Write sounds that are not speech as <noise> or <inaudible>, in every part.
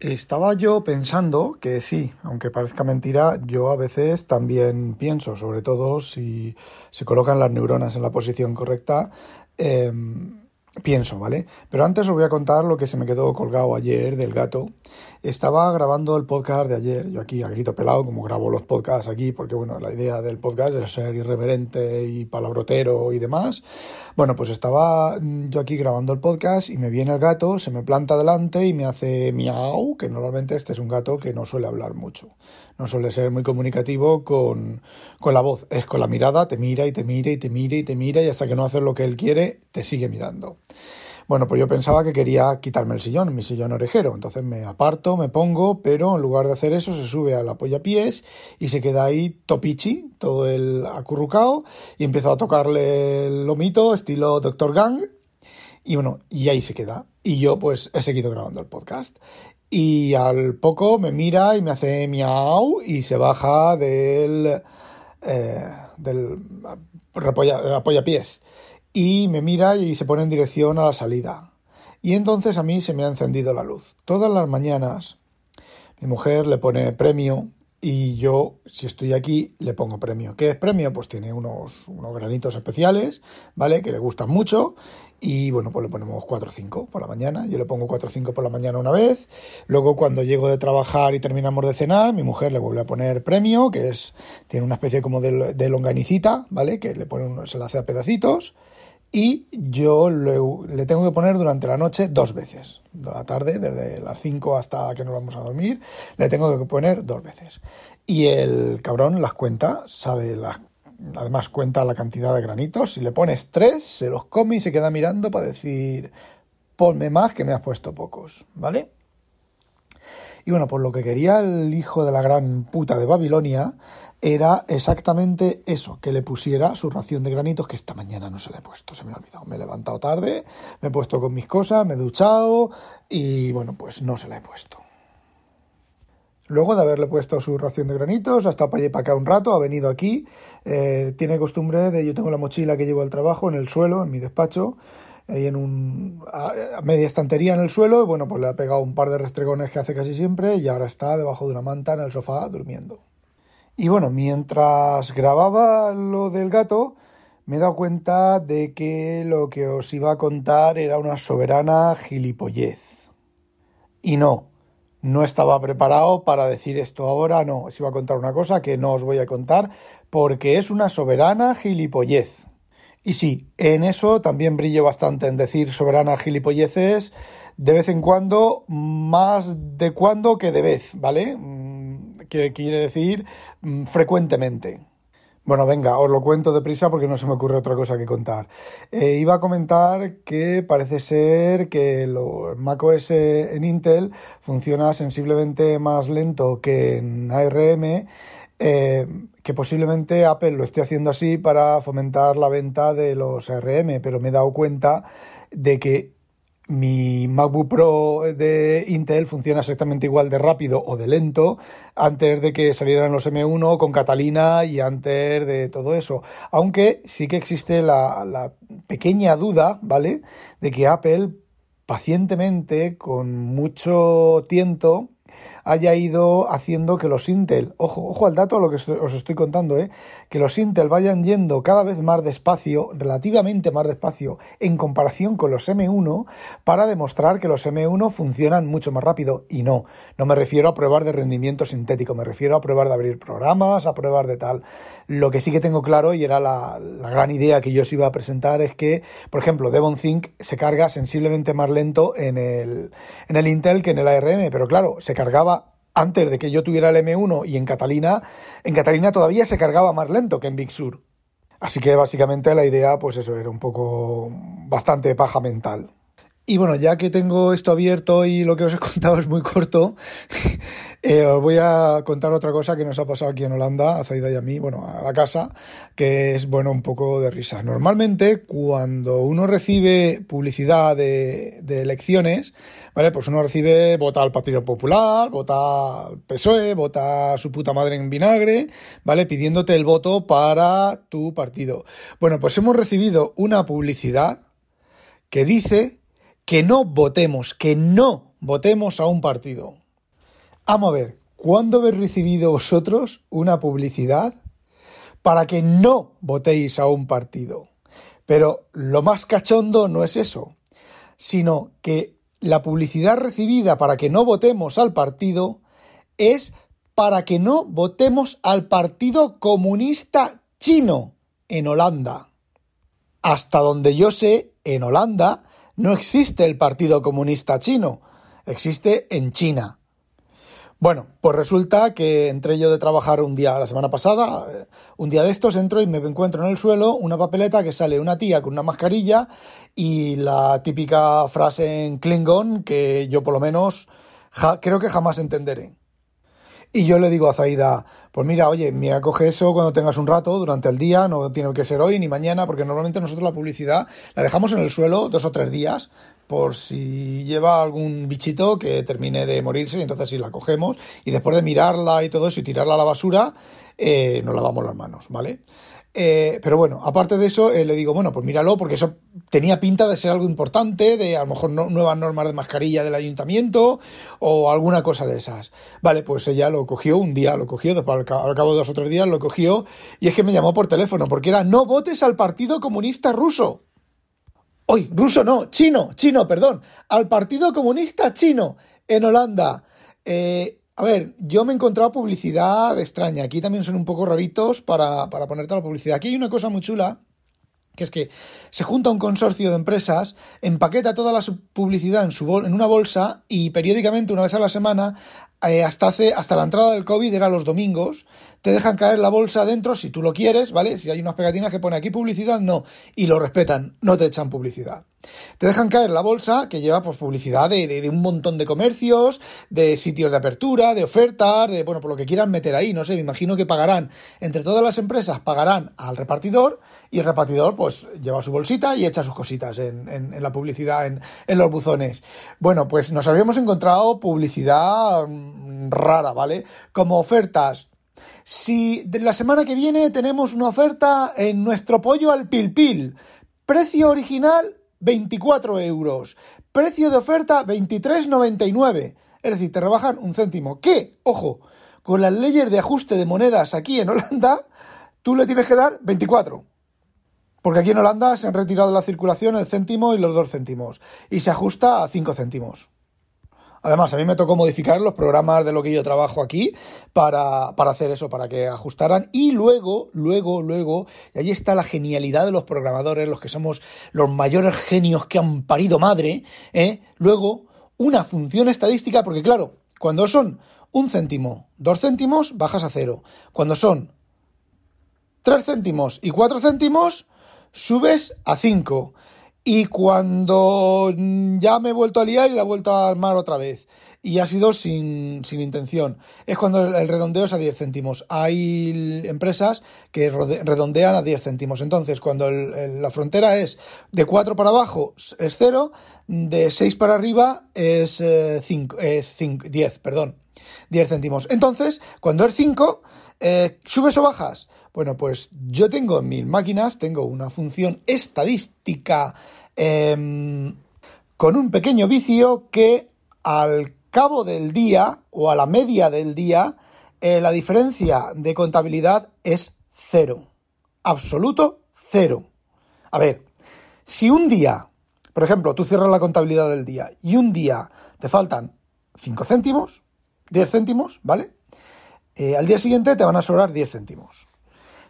estaba yo pensando que sí, aunque parezca mentira, yo a veces también pienso, sobre todo si se colocan las neuronas en la posición correcta, em, pienso, ¿vale? Pero antes os voy a contar lo que se me quedó colgado ayer del gato. Estaba grabando el podcast de ayer, yo aquí a grito pelado, como grabo los podcasts aquí, porque bueno, la idea del podcast es ser irreverente y palabrotero y demás. Bueno, pues estaba yo aquí grabando el podcast y me viene el gato, se me planta delante y me hace miau, que normalmente este es un gato que no suele hablar mucho no suele ser muy comunicativo con, con, la voz, es con la mirada, te mira y te mira y te mira y te mira y hasta que no haces lo que él quiere, te sigue mirando. Bueno, pues yo pensaba que quería quitarme el sillón, mi sillón orejero. Entonces me aparto, me pongo, pero en lugar de hacer eso se sube a la pies y se queda ahí topichi, todo el acurrucado, y empiezo a tocarle el lomito, estilo Dr. Gang. Y bueno, y ahí se queda. Y yo pues he seguido grabando el podcast y al poco me mira y me hace miau y se baja del, eh, del apoya, pies y me mira y se pone en dirección a la salida. Y entonces a mí se me ha encendido la luz. Todas las mañanas mi mujer le pone premio y yo, si estoy aquí, le pongo premio. ¿Qué es premio? Pues tiene unos, unos granitos especiales, ¿vale? Que le gustan mucho y bueno, pues le ponemos 4 o 5 por la mañana. Yo le pongo 4 o 5 por la mañana una vez. Luego cuando llego de trabajar y terminamos de cenar, mi mujer le vuelve a poner premio, que es tiene una especie como de, de longanicita, ¿vale? Que le pone se la hace a pedacitos. Y yo le, tengo que poner durante la noche dos veces. De la tarde, desde las 5 hasta que nos vamos a dormir, le tengo que poner dos veces. Y el cabrón las cuenta, sabe las además cuenta la cantidad de granitos. Si le pones tres, se los come y se queda mirando para decir, ponme más que me has puesto pocos, ¿vale? Y bueno, pues lo que quería el hijo de la gran puta de Babilonia era exactamente eso, que le pusiera su ración de granitos que esta mañana no se le he puesto, se me ha olvidado. Me he levantado tarde, me he puesto con mis cosas, me he duchado y bueno, pues no se la he puesto. Luego de haberle puesto su ración de granitos, ha estado para allá para acá un rato, ha venido aquí. Eh, tiene costumbre de, yo tengo la mochila que llevo al trabajo en el suelo, en mi despacho, ahí en un, a, media estantería en el suelo, y bueno, pues le ha pegado un par de restregones que hace casi siempre y ahora está debajo de una manta en el sofá durmiendo. Y bueno, mientras grababa lo del gato, me he dado cuenta de que lo que os iba a contar era una soberana gilipollez. Y no, no estaba preparado para decir esto ahora, no, os iba a contar una cosa que no os voy a contar porque es una soberana gilipollez. Y sí, en eso también brillo bastante en decir soberana gilipolleces de vez en cuando, más de cuando que de vez, ¿vale? Mm, quiere decir mm, frecuentemente. Bueno, venga, os lo cuento deprisa porque no se me ocurre otra cosa que contar. Eh, iba a comentar que parece ser que el macOS en Intel funciona sensiblemente más lento que en ARM, eh, que posiblemente Apple lo esté haciendo así para fomentar la venta de los ARM, pero me he dado cuenta de que mi MacBook Pro de Intel funciona exactamente igual de rápido o de lento antes de que salieran los M1 con Catalina y antes de todo eso. Aunque sí que existe la, la pequeña duda, ¿vale? De que Apple pacientemente, con mucho tiento, haya ido haciendo que los Intel, ojo, ojo al dato a lo que os estoy contando, ¿eh? que los Intel vayan yendo cada vez más despacio, relativamente más despacio, en comparación con los M1, para demostrar que los M1 funcionan mucho más rápido. Y no, no me refiero a pruebas de rendimiento sintético, me refiero a pruebas de abrir programas, a pruebas de tal. Lo que sí que tengo claro, y era la, gran idea que yo os iba a presentar, es que, por ejemplo, Devon Think se carga sensiblemente más lento en el, en el Intel que en el ARM, pero claro, se cargaba antes de que yo tuviera el M1 y en Catalina, en Catalina todavía se cargaba más lento que en Big Sur. Así que básicamente la idea, pues eso, era un poco bastante paja mental. Y bueno, ya que tengo esto abierto y lo que os he <laughs> contado es muy corto, eh, os voy a contar otra cosa que nos ha pasado aquí en Holanda, a Zaida y a mí, bueno, a la casa, que es, bueno, un poco de risa. Normalmente, cuando uno recibe publicidad de, de elecciones, ¿vale? Pues uno recibe, vota al Partido Popular, vota al PSOE, vota a su puta madre en vinagre, ¿vale? Pidiéndote el voto para tu partido. Bueno, pues hemos recibido una publicidad que dice que no votemos, que no votemos a un partido. Vamos a ver, ¿cuándo habéis recibido vosotros una publicidad para que no votéis a un partido? Pero lo más cachondo no es eso, sino que la publicidad recibida para que no votemos al partido es para que no votemos al Partido Comunista Chino en Holanda. Hasta donde yo sé, en Holanda no existe el Partido Comunista Chino, existe en China. Bueno, pues resulta que entré yo de trabajar un día, la semana pasada, eh, un día de estos entro y me encuentro en el suelo una papeleta que sale una tía con una mascarilla y la típica frase en Klingon que yo por lo menos creo que jamás entenderé. Y yo le digo a Zaida, pues mira, oye, mira, coge eso cuando tengas un rato durante el día, no tiene que ser hoy ni mañana, porque normalmente nosotros la publicidad la dejamos en el suelo dos o tres días por si lleva algún bichito que termine de morirse y entonces si la cogemos y después de mirarla y todo eso y tirarla a la basura, eh, nos lavamos las manos, ¿vale? Eh, pero bueno, aparte de eso, eh, le digo, bueno, pues míralo, porque eso tenía pinta de ser algo importante, de a lo mejor nuevas normas de mascarilla del ayuntamiento o alguna cosa de esas. Vale, pues ella lo cogió un día, lo cogió, después al, cabo de dos o tres días lo cogió y es que me llamó por teléfono, porque era, no votes al Partido Comunista Ruso. Hoy, ruso no, chino, chino, perdón, al Partido Comunista Chino en Holanda. Eh, a ver, yo me he encontrado publicidad extraña. Aquí también son un poco raritos para, para ponerte la publicidad. Aquí hay una cosa muy chula que es que se junta un consorcio de empresas, empaqueta toda la publicidad en, su en una bolsa y periódicamente, una vez a la semana, eh, hasta, hace, hasta la entrada del COVID, era los domingos, te dejan caer la bolsa dentro si tú lo quieres, ¿vale? Si hay unas pegatinas que pone aquí publicidad, no. Y lo respetan, no te echan publicidad. Te dejan caer la bolsa que lleva pues, publicidad de, de, un montón de comercios, de sitios de apertura, de ofertas, de, bueno, por lo que quieran meter ahí, no sé, me imagino que pagarán, entre todas las empresas, pagarán al repartidor y el repartidor pues lleva su bolsita y echa sus cositas en, en, la publicidad, en, los buzones. Bueno, pues nos habíamos encontrado publicidad mm, rara, ¿vale? Como ofertas si de la semana que viene tenemos una oferta en nuestro pollo al pilpil, precio original 24 euros, precio de oferta 23,99. Es decir, te rebajan un céntimo. ¿Qué? Ojo, con las leyes de ajuste de monedas aquí en Holanda, tú le tienes que dar 24. Porque aquí en Holanda se han retirado de la circulación el céntimo y los dos céntimos. Y se ajusta a 5 céntimos. Además, a mí me tocó modificar los programas de lo que yo trabajo aquí para, hacer eso, para que ajustaran. Y luego, luego, luego, y ahí está la genialidad de los programadores, los que somos los mayores genios que han parido madre, ¿eh? luego una función estadística, porque claro, cuando son un céntimo, dos céntimos, bajas a cero. Cuando son tres céntimos y cuatro céntimos, subes a cinco. Y cuando ya me he vuelto a liar y la he vuelto a armar otra vez. Y ha sido sin, sin intención. Es cuando el redondeo es a 10 céntimos. Hay empresas que redondean a 10 céntimos. Entonces, cuando la frontera es de 4 para abajo es 0, de 6 para arriba es, 5, eh, es 5, 10, perdón. 10 céntimos. Entonces, cuando es 5, eh, ¿subes o bajas? Bueno, pues yo tengo en mis máquinas, tengo una función estadística em, con un pequeño vicio que al cabo del día o a la media del día, eh, la diferencia de contabilidad es cero. Absoluto cero. A ver, si un día, por ejemplo, tú cierras la contabilidad del día y un día te faltan 5 céntimos, 10 céntimos, ¿vale? Eh, al día siguiente te van a sobrar 10 céntimos.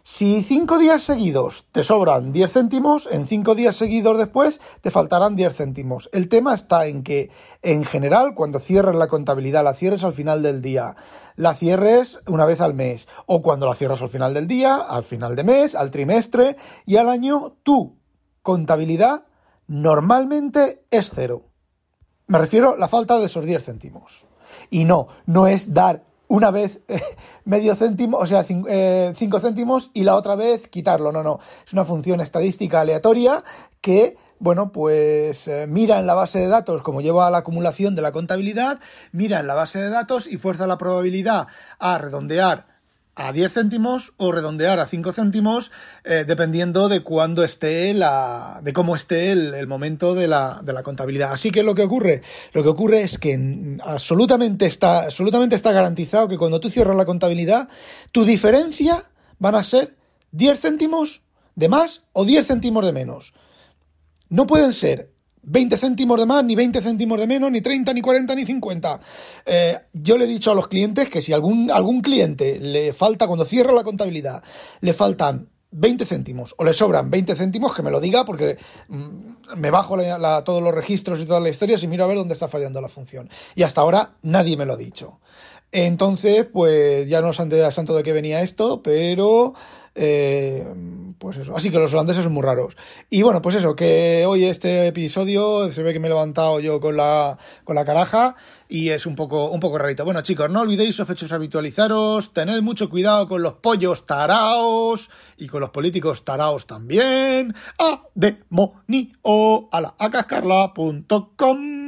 Si cinco días seguidos te sobran 10 céntimos, en cinco días seguidos después te faltarán 10 céntimos. El tema está en que, en general, cuando cierres la contabilidad, la cierres al final del día, la cierres una vez al mes, o cuando la cierras al final del día, al final de mes, al trimestre y al año, tu contabilidad normalmente es cero. Me refiero a la falta de esos 10 céntimos. Y no, no es dar una vez eh, medio céntimo, o sea, 5 eh, céntimos y la otra vez quitarlo. No, no. Es una función estadística aleatoria que, bueno, pues eh, mira en la base de datos como lleva a la acumulación de la contabilidad, mira en la base de datos y fuerza la probabilidad a redondear a 10 céntimos o redondear a 5 céntimos eh, dependiendo de cuándo esté la de cómo esté el, momento de la, de la, contabilidad. Así que lo que ocurre lo que ocurre es que absolutamente está absolutamente está garantizado que cuando tú cierras la contabilidad tu diferencia van a ser 10 céntimos de más o 10 céntimos de menos. No pueden ser 20 céntimos de más, ni 20 céntimos de menos, ni 30, ni 40, ni 50. Eh, yo le he dicho a los clientes que si algún, algún cliente le falta, cuando cierra la contabilidad, le faltan 20 céntimos o le sobran 20 céntimos, que me lo diga porque mm, me bajo todos los registros y todas las historias y miro a ver dónde está fallando la función. Y hasta ahora nadie me lo ha dicho. Entonces, pues ya no sé a santo de qué venía esto, pero eh, pues eso. Así que los holandeses son muy raros. Y bueno, pues eso, que hoy este episodio se ve que me he levantado yo con la, con la caraja y es un poco, un poco rarito. Bueno, chicos, no olvidéis sospechosos habitualizaros, tened mucho cuidado con los pollos taraos y con los políticos taraos también. A demonio a la acascarla.com